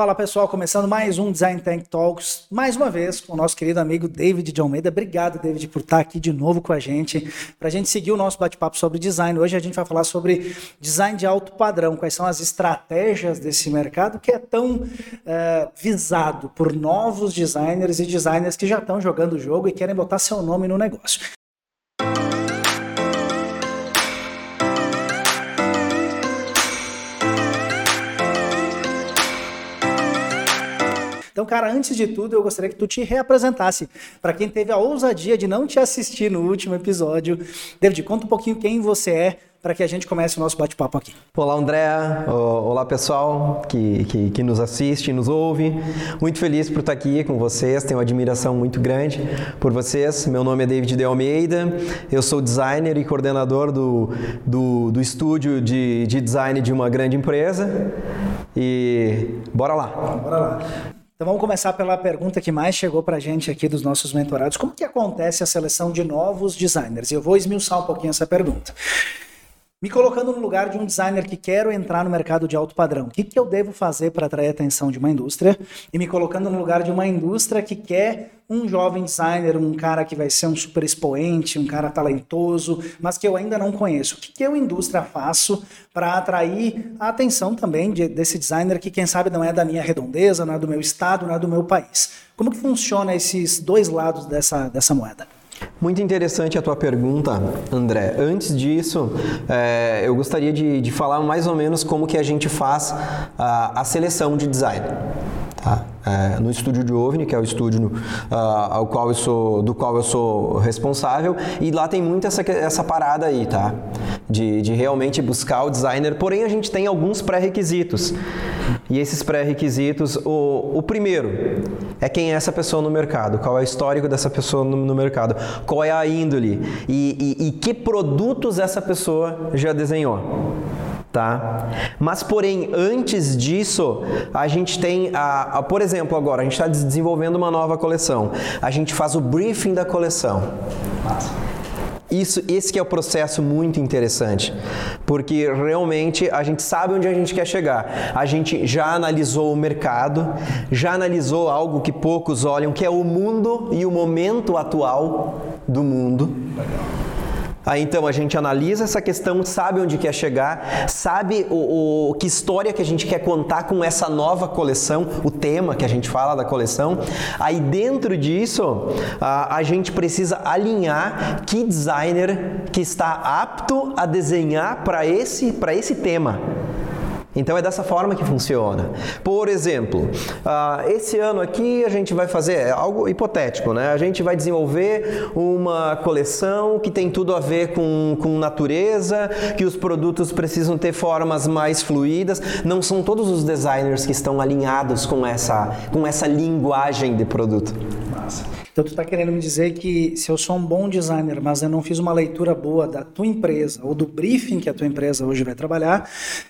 Fala pessoal, começando mais um Design Tank Talks, mais uma vez com o nosso querido amigo David de Almeida. Obrigado, David, por estar aqui de novo com a gente, para a gente seguir o nosso bate-papo sobre design. Hoje a gente vai falar sobre design de alto padrão, quais são as estratégias desse mercado que é tão é, visado por novos designers e designers que já estão jogando o jogo e querem botar seu nome no negócio. Então, cara, antes de tudo, eu gostaria que tu te reapresentasse. Para quem teve a ousadia de não te assistir no último episódio, David, conta um pouquinho quem você é para que a gente comece o nosso bate-papo aqui. Olá, André. Olá, pessoal que, que, que, nos assiste nos ouve. Muito feliz por estar aqui com vocês. Tenho uma admiração muito grande por vocês. Meu nome é David de Almeida. Eu sou designer e coordenador do, do, do estúdio de, de design de uma grande empresa. E bora lá. Bora lá. Então vamos começar pela pergunta que mais chegou para a gente aqui dos nossos mentorados. Como que acontece a seleção de novos designers? Eu vou esmiuçar um pouquinho essa pergunta. Me colocando no lugar de um designer que quero entrar no mercado de alto padrão, o que, que eu devo fazer para atrair a atenção de uma indústria? E me colocando no lugar de uma indústria que quer um jovem designer, um cara que vai ser um super expoente, um cara talentoso, mas que eu ainda não conheço. O que, que eu, indústria, faço para atrair a atenção também de, desse designer que, quem sabe, não é da minha redondeza, não é do meu estado, não é do meu país? Como que funciona esses dois lados dessa, dessa moeda? Muito interessante a tua pergunta, André. Antes disso, é, eu gostaria de, de, falar mais ou menos como que a gente faz a, a seleção de design. É, no estúdio de OVNI, que é o estúdio uh, ao qual eu sou, do qual eu sou responsável, e lá tem muito essa, essa parada aí, tá? De, de realmente buscar o designer, porém a gente tem alguns pré-requisitos. E esses pré-requisitos, o, o primeiro é quem é essa pessoa no mercado, qual é o histórico dessa pessoa no, no mercado, qual é a índole? E, e, e que produtos essa pessoa já desenhou tá? Mas porém, antes disso, a gente tem, a, a por exemplo, agora a gente está desenvolvendo uma nova coleção. A gente faz o briefing da coleção. Isso, esse que é o processo muito interessante, porque realmente a gente sabe onde a gente quer chegar. A gente já analisou o mercado, já analisou algo que poucos olham, que é o mundo e o momento atual do mundo. Aí então a gente analisa essa questão, sabe onde quer chegar, sabe o, o, que história que a gente quer contar com essa nova coleção, o tema que a gente fala da coleção. Aí dentro disso a, a gente precisa alinhar que designer que está apto a desenhar para esse, esse tema. Então é dessa forma que funciona. Por exemplo, uh, esse ano aqui a gente vai fazer é algo hipotético, né? A gente vai desenvolver uma coleção que tem tudo a ver com, com natureza, que os produtos precisam ter formas mais fluídas. Não são todos os designers que estão alinhados com essa, com essa linguagem de produto. Massa. Então tu está querendo me dizer que se eu sou um bom designer, mas eu não fiz uma leitura boa da tua empresa ou do briefing que a tua empresa hoje vai trabalhar,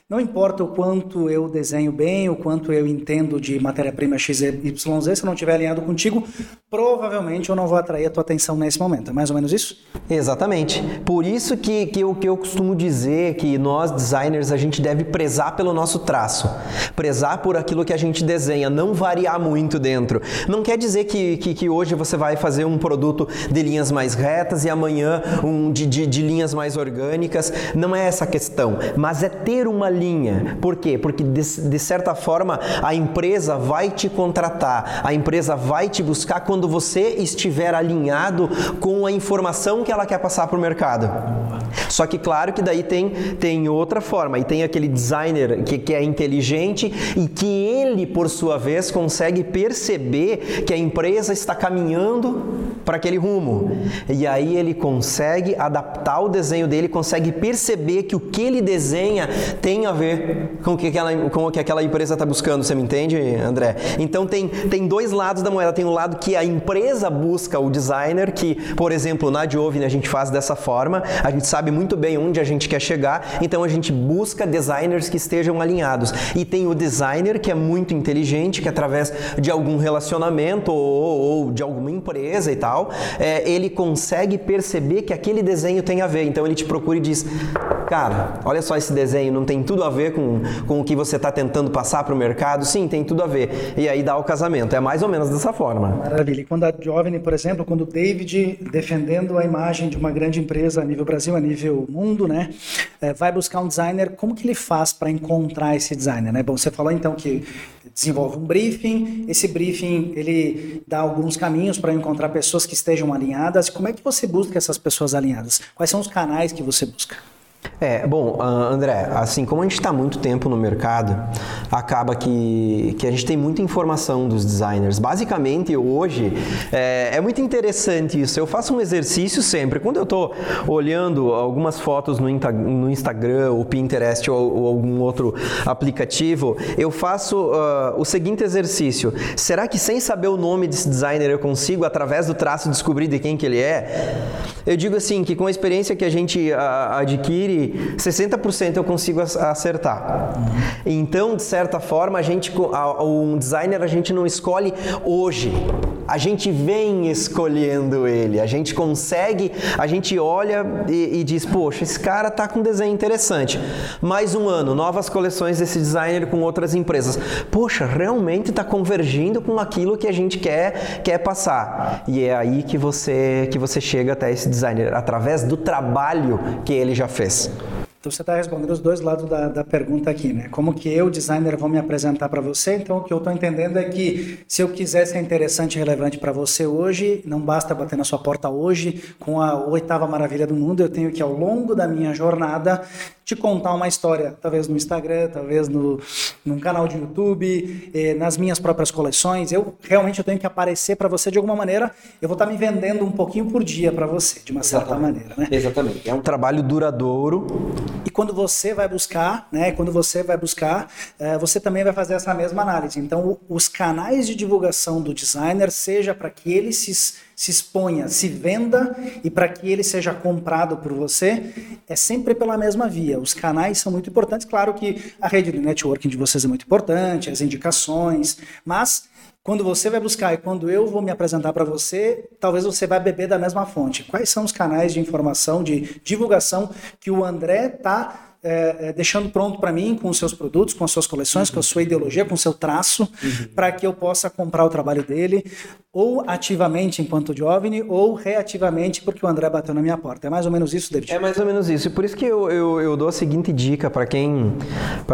não importa o quanto eu desenho bem, o quanto eu entendo de matéria-prima XYZ, se eu não estiver alinhado contigo, provavelmente eu não vou atrair a tua atenção nesse momento. É mais ou menos isso? Exatamente. Por isso que, que, que eu costumo dizer que nós, designers, a gente deve prezar pelo nosso traço. Prezar por aquilo que a gente desenha, não variar muito dentro. Não quer dizer que, que, que hoje você vai fazer um produto de linhas mais retas e amanhã um de, de, de linhas mais orgânicas. Não é essa a questão, mas é ter uma linha. Por quê? Porque de, de certa forma a empresa vai te contratar, a empresa vai te buscar quando você estiver alinhado com a informação que ela quer passar para o mercado. Só que claro que daí tem, tem outra forma, e tem aquele designer que, que é inteligente e que ele, por sua vez, consegue perceber que a empresa está caminhando para aquele rumo. E aí ele consegue adaptar o desenho dele, consegue perceber que o que ele desenha tem a ver com o que aquela, com o que aquela empresa está buscando. Você me entende, André? Então tem, tem dois lados da moeda. Tem um lado que a empresa busca o designer, que, por exemplo, na Jovine a gente faz dessa forma, a gente sabe muito bem onde a gente quer chegar, então a gente busca designers que estejam alinhados. E tem o designer que é muito inteligente, que através de algum relacionamento ou, ou de alguma empresa e tal, é, ele consegue perceber que aquele desenho tem a ver. Então ele te procura e diz: cara, olha só esse desenho, não tem tudo a ver com, com o que você está tentando passar para o mercado? Sim, tem tudo a ver. E aí dá o casamento. É mais ou menos dessa forma. Maravilha. E quando a Jovem, por exemplo, quando o David, defendendo a imagem de uma grande empresa a nível Brasil, a nível mundo, né, é, vai buscar um designer, como que ele faz para encontrar esse designer? Né? Bom, você falou então que desenvolve um briefing, esse briefing ele dá alguns caminhos para encontrar pessoas que estejam alinhadas. Como é que você busca essas pessoas alinhadas? Quais são os canais que você busca? É, bom, André, assim, como a gente está muito tempo no mercado, acaba que, que a gente tem muita informação dos designers. Basicamente, hoje, é, é muito interessante isso. Eu faço um exercício sempre. Quando eu estou olhando algumas fotos no, no Instagram, ou Pinterest, ou, ou, algum outro aplicativo, eu faço uh, o seguinte exercício. Será que sem saber o nome desse designer eu consigo, através do traço, descobrir de quem que ele é? Eu digo assim, que com a experiência que a gente uh, adquire, 60% eu consigo acertar. Então, de certa forma, a gente, um designer a gente não escolhe hoje. A gente vem escolhendo ele, a gente consegue, a gente olha e, e diz, poxa, esse cara tá com um desenho interessante. Mais um ano, novas coleções desse designer com outras empresas. Poxa, realmente está convergindo com aquilo que a gente quer, quer passar. E é aí que você, que você chega até esse designer, através do trabalho que ele já fez. Então você está respondendo os dois lados da, da pergunta aqui, né? Como que eu, designer, vou me apresentar para você? Então o que eu estou entendendo é que se eu quiser ser interessante e relevante para você hoje, não basta bater na sua porta hoje com a oitava maravilha do mundo, eu tenho que ao longo da minha jornada te contar uma história, talvez no Instagram, talvez no num canal de YouTube, eh, nas minhas próprias coleções. Eu realmente eu tenho que aparecer para você de alguma maneira. Eu vou estar tá me vendendo um pouquinho por dia para você, de uma certa Exatamente. maneira, né? Exatamente. É um trabalho duradouro e quando você vai buscar, né, quando você vai buscar, é, você também vai fazer essa mesma análise. Então, os canais de divulgação do designer, seja para que ele se, se exponha, se venda e para que ele seja comprado por você, é sempre pela mesma via. Os canais são muito importantes. Claro que a rede de networking de vocês é muito importante, as indicações, mas quando você vai buscar e quando eu vou me apresentar para você, talvez você vai beber da mesma fonte. Quais são os canais de informação, de divulgação que o André está é, é, deixando pronto para mim com os seus produtos, com as suas coleções, uhum. com a sua ideologia, com o seu traço, uhum. para que eu possa comprar o trabalho dele, ou ativamente enquanto jovem, ou reativamente porque o André bateu na minha porta. É mais ou menos isso, David? É mais ou menos isso. E por isso que eu, eu, eu dou a seguinte dica para quem,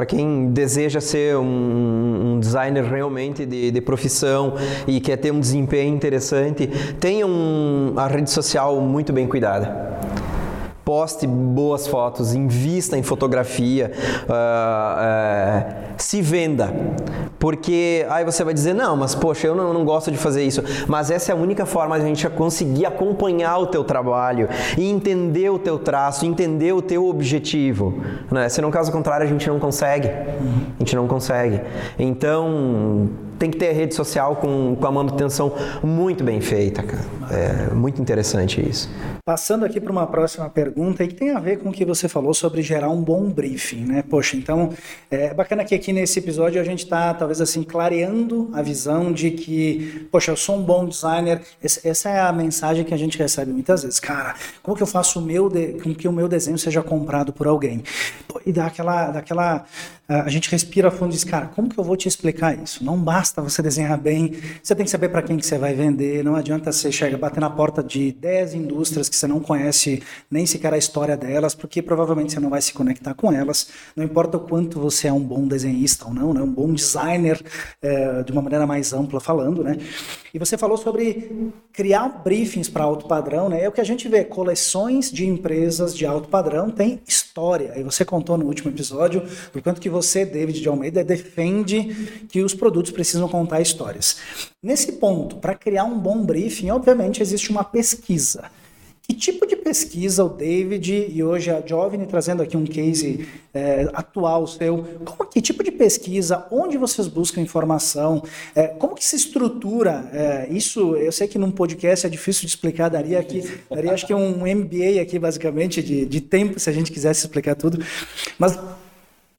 quem deseja ser um, um designer realmente de, de, profissão e quer ter um desempenho interessante, tenha um, a rede social muito bem cuidada poste boas fotos, invista em fotografia, uh, uh, se venda. Porque aí você vai dizer, não, mas poxa, eu não, não, gosto de fazer isso. Mas essa é a única forma de a gente conseguir acompanhar o teu trabalho e entender o teu traço, entender o teu objetivo. Né? Se não caso contrário, a gente não consegue. A gente não consegue. Então, tem que ter a rede social com, com a manutenção muito bem feita, cara. É muito interessante isso. Passando aqui para uma próxima pergunta e que tem a ver com o que você falou sobre gerar um bom briefing, né? Poxa, então é bacana que aqui nesse episódio a gente está talvez assim clareando a visão de que, poxa, eu sou um bom designer. Essa é a mensagem que a gente recebe muitas vezes. Cara, como que eu faço o meu de... com que o meu desenho seja comprado por alguém? E dá aquela, daquela a gente respira fundo e diz, cara, como que eu vou te explicar isso? Não basta você desenhar bem, você tem que saber para quem que você vai vender, não adianta você chegar, bater na porta de 10 indústrias que você não conhece nem sequer a história delas, porque provavelmente você não vai se conectar com elas, não importa o quanto você é um bom desenhista ou não, né? um bom designer, é, de uma maneira mais ampla falando, né? E você falou sobre criar briefings para alto padrão, né? É o que a gente vê, coleções de empresas de alto padrão têm história, e você contou no último episódio do quanto que você, David de Almeida, defende que os produtos precisam contar histórias. Nesse ponto, para criar um bom briefing, obviamente existe uma pesquisa. Que tipo de pesquisa o David e hoje a Jovine trazendo aqui um case é, atual seu, como, que tipo de pesquisa, onde vocês buscam informação, é, como que se estrutura é, isso? Eu sei que num podcast é difícil de explicar, daria aqui, daria acho que um MBA aqui basicamente de, de tempo se a gente quisesse explicar tudo, mas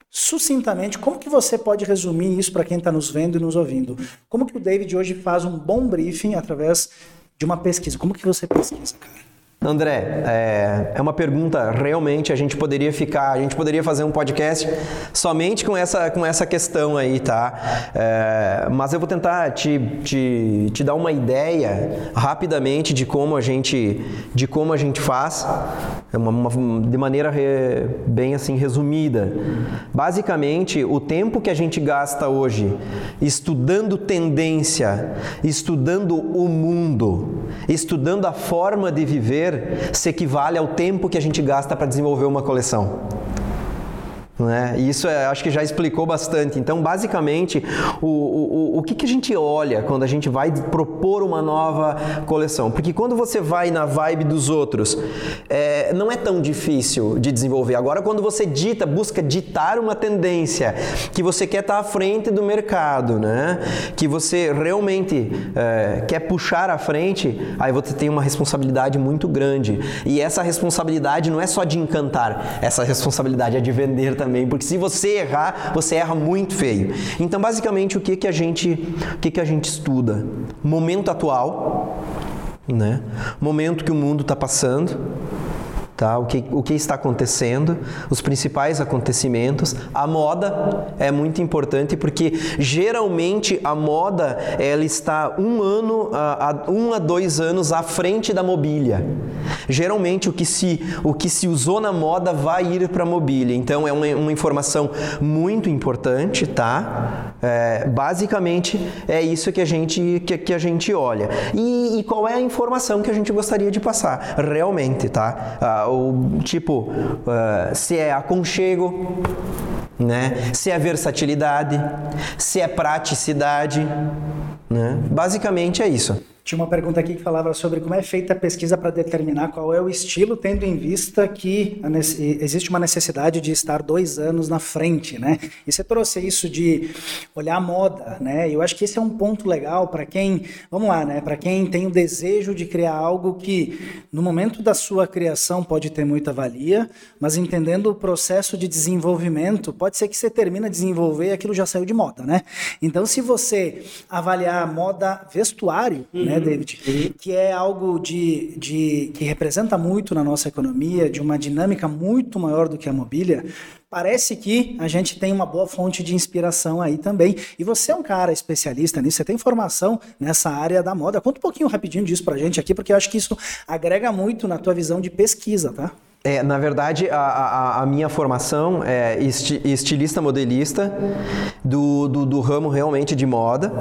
sucintamente, como que você pode resumir isso para quem está nos vendo e nos ouvindo? Como que o David hoje faz um bom briefing através de uma pesquisa? Como que você pesquisa, cara? André, é, é, uma pergunta realmente a gente poderia ficar, a gente poderia fazer um podcast somente com essa, com essa questão aí, tá? É, mas eu vou tentar te, te, te dar uma ideia rapidamente de como a gente, de como a gente faz, é uma, uma, de maneira re, bem assim resumida. Basicamente, o tempo que a gente gasta hoje estudando tendência, estudando o mundo, estudando a forma de viver, se equivale ao tempo que a gente gasta para desenvolver uma coleção. Né? Isso é, acho que já explicou bastante. Então, basicamente, o, o, o que, que a gente olha quando a gente vai propor uma nova coleção? Porque quando você vai na vibe dos outros, é, não é tão difícil de desenvolver. Agora, quando você dita, busca ditar uma tendência, que você quer estar à frente do mercado, né? que você realmente é, quer puxar à frente, aí você tem uma responsabilidade muito grande. E essa responsabilidade não é só de encantar, essa responsabilidade é de vender também também, porque se você errar, você erra muito feio. Então, basicamente, o que que a gente, o que que a gente estuda? Momento atual, né? Momento que o mundo está passando tá? o, que, o que está acontecendo, os principais acontecimentos. A moda é muito importante porque geralmente a moda ela está um ano, a, a, um a dois anos à frente da mobília. Geralmente o que se, o que se usou na moda vai ir para a mobília. Então é uma, uma informação muito importante, tá? É, basicamente é isso que a gente, que, que a gente olha. E, e, qual é a informação que a gente gostaria de passar realmente, tá? Ah, o tipo, uh, se é aconchego, né? Se é versatilidade, se é praticidade, né? Basicamente é isso. Tinha uma pergunta aqui que falava sobre como é feita a pesquisa para determinar qual é o estilo, tendo em vista que existe uma necessidade de estar dois anos na frente, né? E você trouxe isso de olhar a moda, né? Eu acho que esse é um ponto legal para quem, vamos lá, né? Para quem tem o desejo de criar algo que no momento da sua criação pode ter muita valia, mas entendendo o processo de desenvolvimento, pode ser que você termina de desenvolver e aquilo já saiu de moda, né? Então, se você avaliar a moda vestuário, né? David? Uhum. Que é algo de, de que representa muito na nossa economia, de uma dinâmica muito maior do que a mobília. Parece que a gente tem uma boa fonte de inspiração aí também. E você é um cara especialista nisso, você tem formação nessa área da moda. Conta um pouquinho rapidinho disso pra gente aqui, porque eu acho que isso agrega muito na tua visão de pesquisa, tá? É, na verdade, a, a, a, minha formação é estilista modelista do, do, do ramo realmente de moda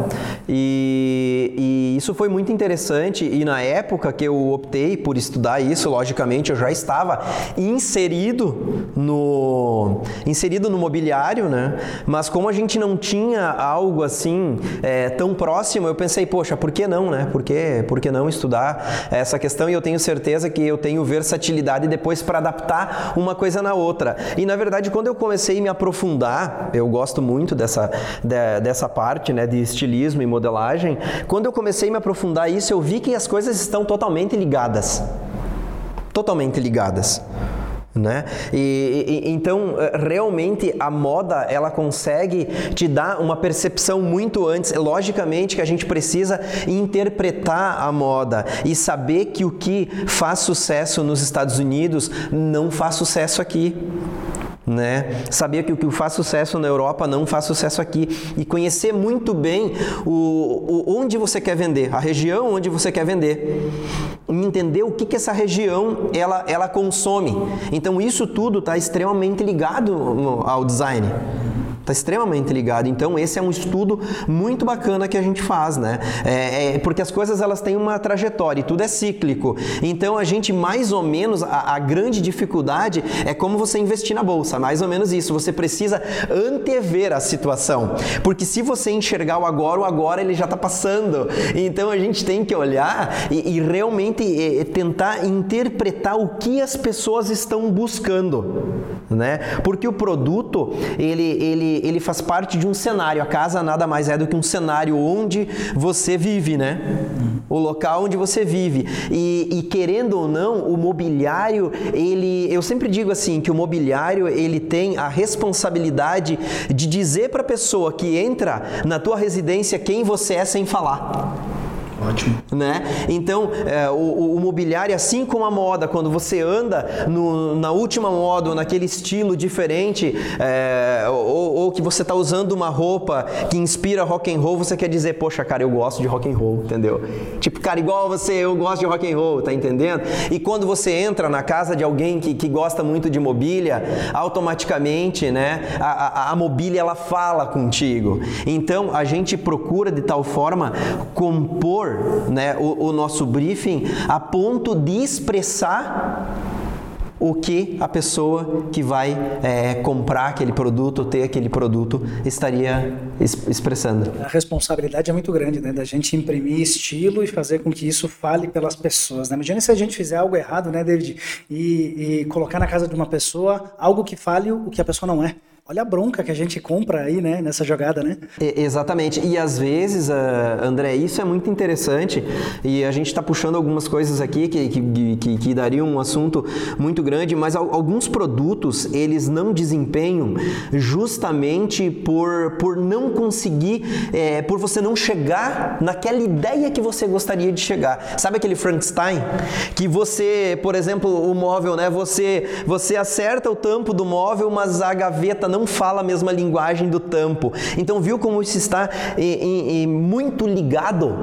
e, e, isso foi muito interessante e na época que eu optei por estudar isso, logicamente eu já estava inserido no, inserido no mobiliário, né? mas como a gente não tinha algo assim é, tão próximo, eu pensei, poxa, por que não, né? Por que, por que não estudar essa questão e eu tenho certeza que eu tenho versatilidade depois para adaptar uma coisa na outra. E na verdade, quando eu comecei a me aprofundar, eu gosto muito dessa, de, dessa parte né, de estilismo e modelagem, quando eu comecei a me aprofundar isso, eu vi que as coisas estão totalmente ligadas. Totalmente ligadas. Né? E, e, então realmente a moda ela consegue te dar uma percepção muito antes. Logicamente que a gente precisa interpretar a moda e saber que o que faz sucesso nos Estados Unidos não faz sucesso aqui né? Saber que o que faz sucesso na Europa não faz sucesso aqui e conhecer muito bem o, o onde você quer vender, a região onde você quer vender, e entender o que, que essa região ela, ela consome. Então isso tudo está extremamente ligado ao design. Está extremamente ligado. Então, esse é um estudo muito bacana que a gente faz, né? É, é, porque as coisas elas têm uma trajetória e tudo é cíclico. Então, a gente mais ou menos, a, a grande dificuldade é como você investir na bolsa, mais ou menos isso. Você precisa antever a situação. Porque se você enxergar o agora, o agora ele já está passando. Então, a gente tem que olhar e, e realmente e, tentar interpretar o que as pessoas estão buscando, né? Porque o produto, ele, ele ele, faz parte de um cenário. A casa nada mais é do que um cenário onde você vive, né? O local onde você vive. E, e querendo ou não, o mobiliário, ele, eu sempre digo assim que o mobiliário ele tem a responsabilidade de dizer para a pessoa que entra na tua residência quem você é sem falar. Ótimo. Né? Então, é, o, o, mobiliário, assim como a moda, quando você anda no, na última moda, naquele estilo diferente, é, ou, ou, que você está usando uma roupa que inspira rock and roll, você quer dizer, poxa, cara, eu gosto de rock and roll, entendeu? Tipo, cara, igual você, eu gosto de rock and roll, tá entendendo? E quando você entra na casa de alguém que, que gosta muito de mobília, automaticamente, né, a, a, a mobília ela fala contigo. Então, a gente procura de tal forma compor né, o, o nosso briefing a ponto de expressar o que a pessoa que vai é, comprar aquele produto, ter aquele produto, estaria expressando. A responsabilidade é muito grande, né? Da gente imprimir estilo e fazer com que isso fale pelas pessoas, né? Imagina se a gente fizer algo errado, né, David? E, e colocar na casa de uma pessoa algo que fale o que a pessoa não é. Olha a bronca que a gente compra aí, né, nessa jogada, né? exatamente. E às vezes, uh, André, isso é muito interessante e a gente está puxando algumas coisas aqui que, que, que, que dariam um assunto muito grande, mas alguns produtos eles não desempenham justamente por, por não conseguir, é, por você não chegar naquela ideia que você gostaria de chegar. Sabe aquele Frankenstein? Que você, por exemplo, o móvel, né? Você, você acerta o tampo do móvel, mas a gaveta não não fala a mesma linguagem do tampo. Então, viu como isso está em, em, muito ligado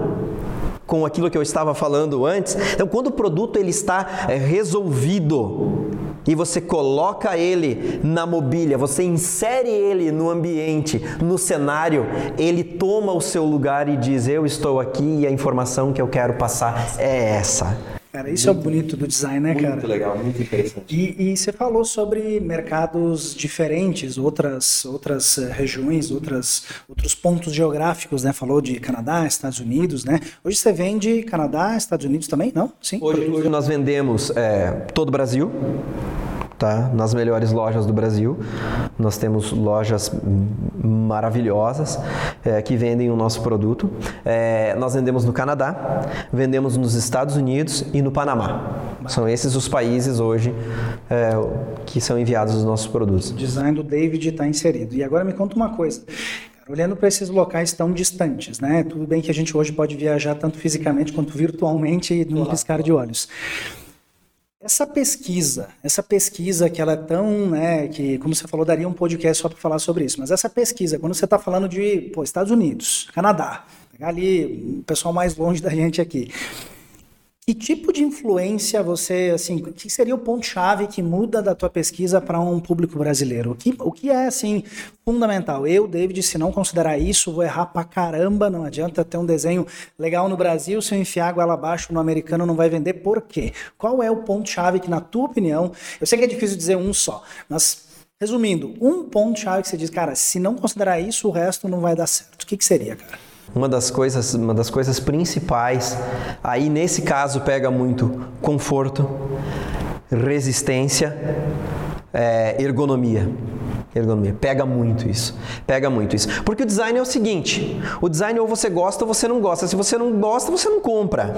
com aquilo que eu estava falando antes? Então, quando o produto ele está é, resolvido e você coloca ele na mobília, você insere ele no ambiente, no cenário, ele toma o seu lugar e diz: Eu estou aqui e a informação que eu quero passar é essa. Cara, isso muito, é o bonito do design, né, muito cara? Muito legal, muito interessante. E, e, você falou sobre mercados diferentes, outras, outras eh, regiões, outras, outros pontos geográficos, né? Falou de Canadá, Estados Unidos, né? Hoje você vende Canadá, Estados Unidos também, não? Sim? Hoje, hoje nós vendemos é, todo o Brasil tá? nas melhores lojas do Brasil. Nós temos lojas maravilhosas é, que vendem o nosso produto. É, nós vendemos no Canadá, vendemos nos Estados Unidos e no Panamá. São esses os países hoje é, que são enviados os nossos produtos. O design do David está inserido. E agora me conta uma coisa. Olhando para esses locais tão distantes, né? Tudo bem que a gente hoje pode viajar tanto fisicamente quanto virtualmente num piscar de olhos. Essa pesquisa, essa pesquisa que ela é tão, né, que como você falou, daria um podcast só para falar sobre isso, mas essa pesquisa, quando você está falando de pô, Estados Unidos, Canadá, ali o pessoal mais longe da gente aqui, que tipo de influência você, assim, que seria o ponto-chave que muda da tua pesquisa para um público brasileiro? O que, o que é, assim, fundamental? Eu, David, se não considerar isso, vou errar pra caramba. Não adianta ter um desenho legal no Brasil, se eu enfiar água abaixo no americano não vai vender. Por quê? Qual é o ponto-chave que, na tua opinião, eu sei que é difícil dizer um só, mas resumindo, um ponto-chave que você diz, cara, se não considerar isso, o resto não vai dar certo. O que, que seria, cara? Uma das coisas, uma das coisas principais, aí nesse caso pega muito conforto, resistência, é, ergonomia. Ergonomia. Pega muito isso. Pega muito isso. Porque o design é o seguinte: o design ou você gosta ou você não gosta. Se você não gosta, você não compra.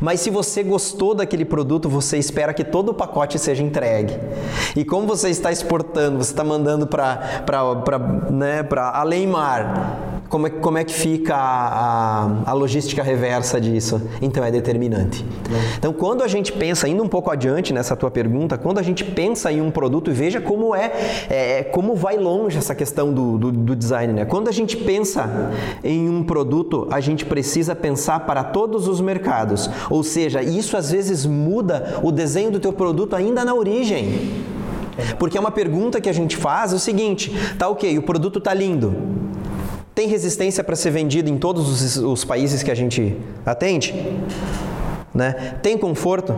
Mas se você gostou daquele produto, você espera que todo o pacote seja entregue. E como você está exportando, você está mandando para né, além mar como é, como é que fica a, a, a, logística reversa disso? Então é determinante. Então quando a gente pensa, indo um pouco adiante nessa tua pergunta, quando a gente pensa em um produto, veja como é, é como vai longe essa questão do, do, do design. Né? Quando a gente pensa em um produto, a gente precisa pensar para todos os mercados. Ou seja, isso às vezes muda o desenho do teu produto ainda na origem. Porque é uma pergunta que a gente faz é o seguinte: tá ok, o produto tá lindo. Tem resistência para ser vendido em todos os, os países que a gente atende? Né? Tem conforto?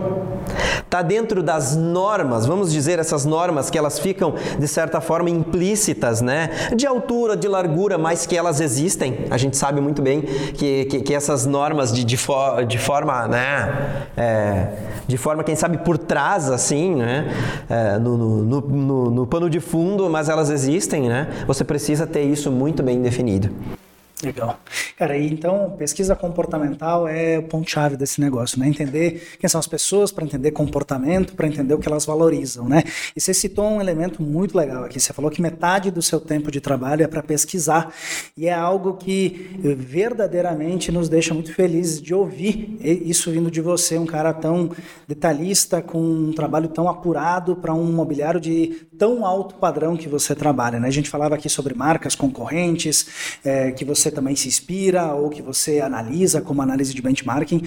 Está dentro das normas, vamos dizer essas normas que elas ficam de certa forma implícitas, né? De altura, de largura, mas que elas existem. A gente sabe muito bem que, que, que essas normas de, de, for, de forma, né? É, de forma, quem sabe, por trás, assim, né? É, no, no, no, no pano de fundo, mas elas existem, né? Você precisa ter isso muito bem definido. Legal. Cara, e então pesquisa comportamental é o ponto-chave desse negócio, né? Entender quem são as pessoas, para entender comportamento, para entender o que elas valorizam, né? E você citou um elemento muito legal aqui. Você falou que metade do seu tempo de trabalho é para pesquisar. E é algo que verdadeiramente nos deixa muito felizes de ouvir isso vindo de você, um cara tão detalhista, com um trabalho tão apurado para um mobiliário de tão alto padrão que você trabalha. Né? A gente falava aqui sobre marcas concorrentes, é, que você também se inspira ou que você analisa como análise de benchmarking.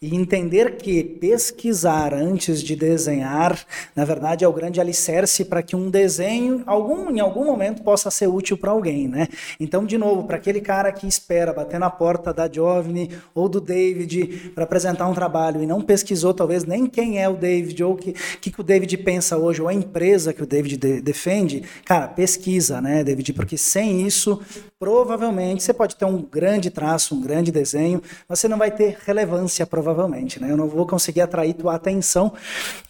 E entender que pesquisar antes de desenhar, na verdade, é o grande alicerce para que um desenho, algum, em algum momento, possa ser útil para alguém. Né? Então, de novo, para aquele cara que espera bater na porta da Giovanni ou do David para apresentar um trabalho e não pesquisou, talvez, nem quem é o David ou o que, que, que o David pensa hoje, ou a empresa que o David de, defende, cara, pesquisa, né, David? Porque sem isso, provavelmente, você pode ter um grande traço, um grande desenho, mas você não vai ter relevância, provavelmente, né? Eu não vou conseguir atrair tua atenção.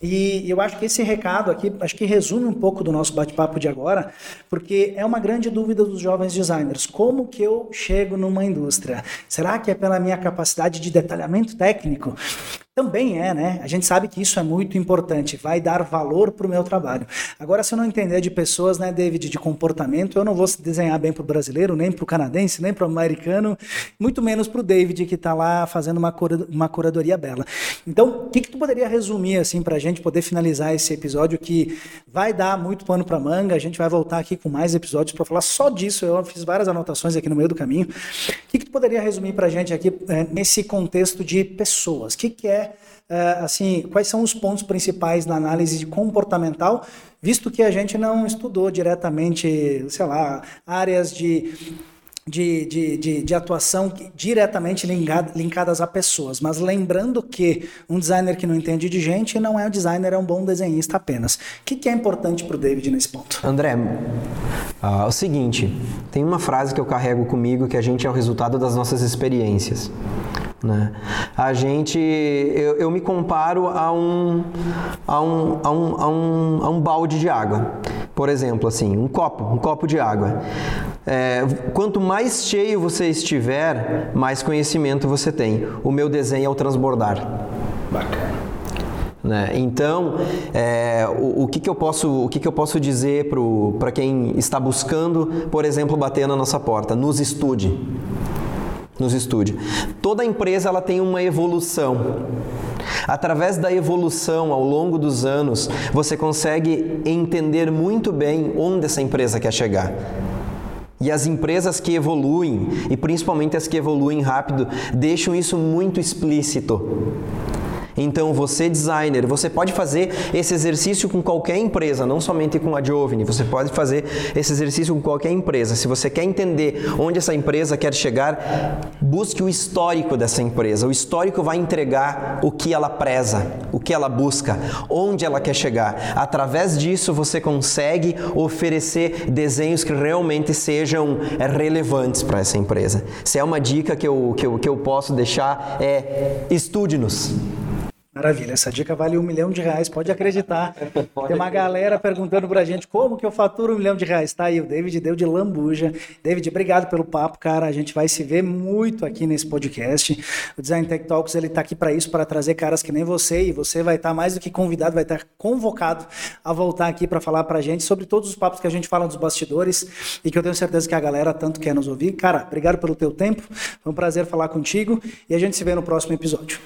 E eu acho que esse recado aqui, acho que resume um pouco do nosso bate-papo de agora, porque é uma grande dúvida dos jovens designers. Como que eu chego numa indústria? Será que é pela minha capacidade de detalhamento técnico? Também é, né? A gente sabe que isso é muito importante, vai dar valor para o meu trabalho. Agora, se eu não entender de pessoas, né, David, de comportamento, eu não vou desenhar bem para o brasileiro, nem para o canadense, nem para o americano, muito menos para o David, que está lá fazendo uma, cura, uma curadoria bela. Então, o que, que tu poderia resumir, assim, para a gente poder finalizar esse episódio que vai dar muito pano para manga, a gente vai voltar aqui com mais episódios para falar só disso, eu fiz várias anotações aqui no meio do caminho. O que, que tu poderia resumir para a gente aqui é, nesse contexto de pessoas? O que, que é é, assim, quais são os pontos principais na análise comportamental, visto que a gente não estudou diretamente, sei lá, áreas de de, de, de, de, atuação diretamente linkada, linkadas a pessoas. Mas lembrando que um designer que não entende de gente não é um designer, é um bom desenhista apenas. O que, que é importante para o David nesse ponto? André, uh, o seguinte: tem uma frase que eu carrego comigo que a gente é o resultado das nossas experiências. Né? A gente, eu, eu, me comparo a um, a, um, a, um, a, um, a um balde de água. Por exemplo, assim, um copo, um copo de água. É, quanto mais cheio você estiver, mais conhecimento você tem. O meu desenho é o transbordar. Bacana. Né? Então, é, o, o, que, que, eu posso, o que, que eu posso dizer para quem está buscando, por exemplo, bater na nossa porta? Nos estude nos estude. Toda empresa ela tem uma evolução. Através da evolução ao longo dos anos, você consegue entender muito bem onde essa empresa quer chegar. E as empresas que evoluem, e principalmente as que evoluem rápido, deixam isso muito explícito. Então, você designer, você pode fazer esse exercício com qualquer empresa, não somente com a Giovanni, você pode fazer esse exercício com qualquer empresa. Se você quer entender onde essa empresa quer chegar, busque o histórico dessa empresa. O histórico vai entregar o que ela preza, o que ela busca, onde ela quer chegar. Através disso, você consegue oferecer desenhos que realmente sejam relevantes para essa empresa. Se é uma dica que eu, que eu, que eu posso deixar, é estude-nos. Maravilha, essa dica vale um milhão de reais, pode acreditar. Tem uma galera perguntando pra gente como que eu faturo um milhão de reais. Tá aí, o David deu de lambuja. David, obrigado pelo papo, cara. A gente vai se ver muito aqui nesse podcast. O Design Tech Talks, ele tá aqui para isso, para trazer caras que nem você, e você vai estar tá mais do que convidado, vai estar tá convocado a voltar aqui para falar pra gente sobre todos os papos que a gente fala dos bastidores e que eu tenho certeza que a galera tanto quer nos ouvir. Cara, obrigado pelo teu tempo. Foi um prazer falar contigo e a gente se vê no próximo episódio.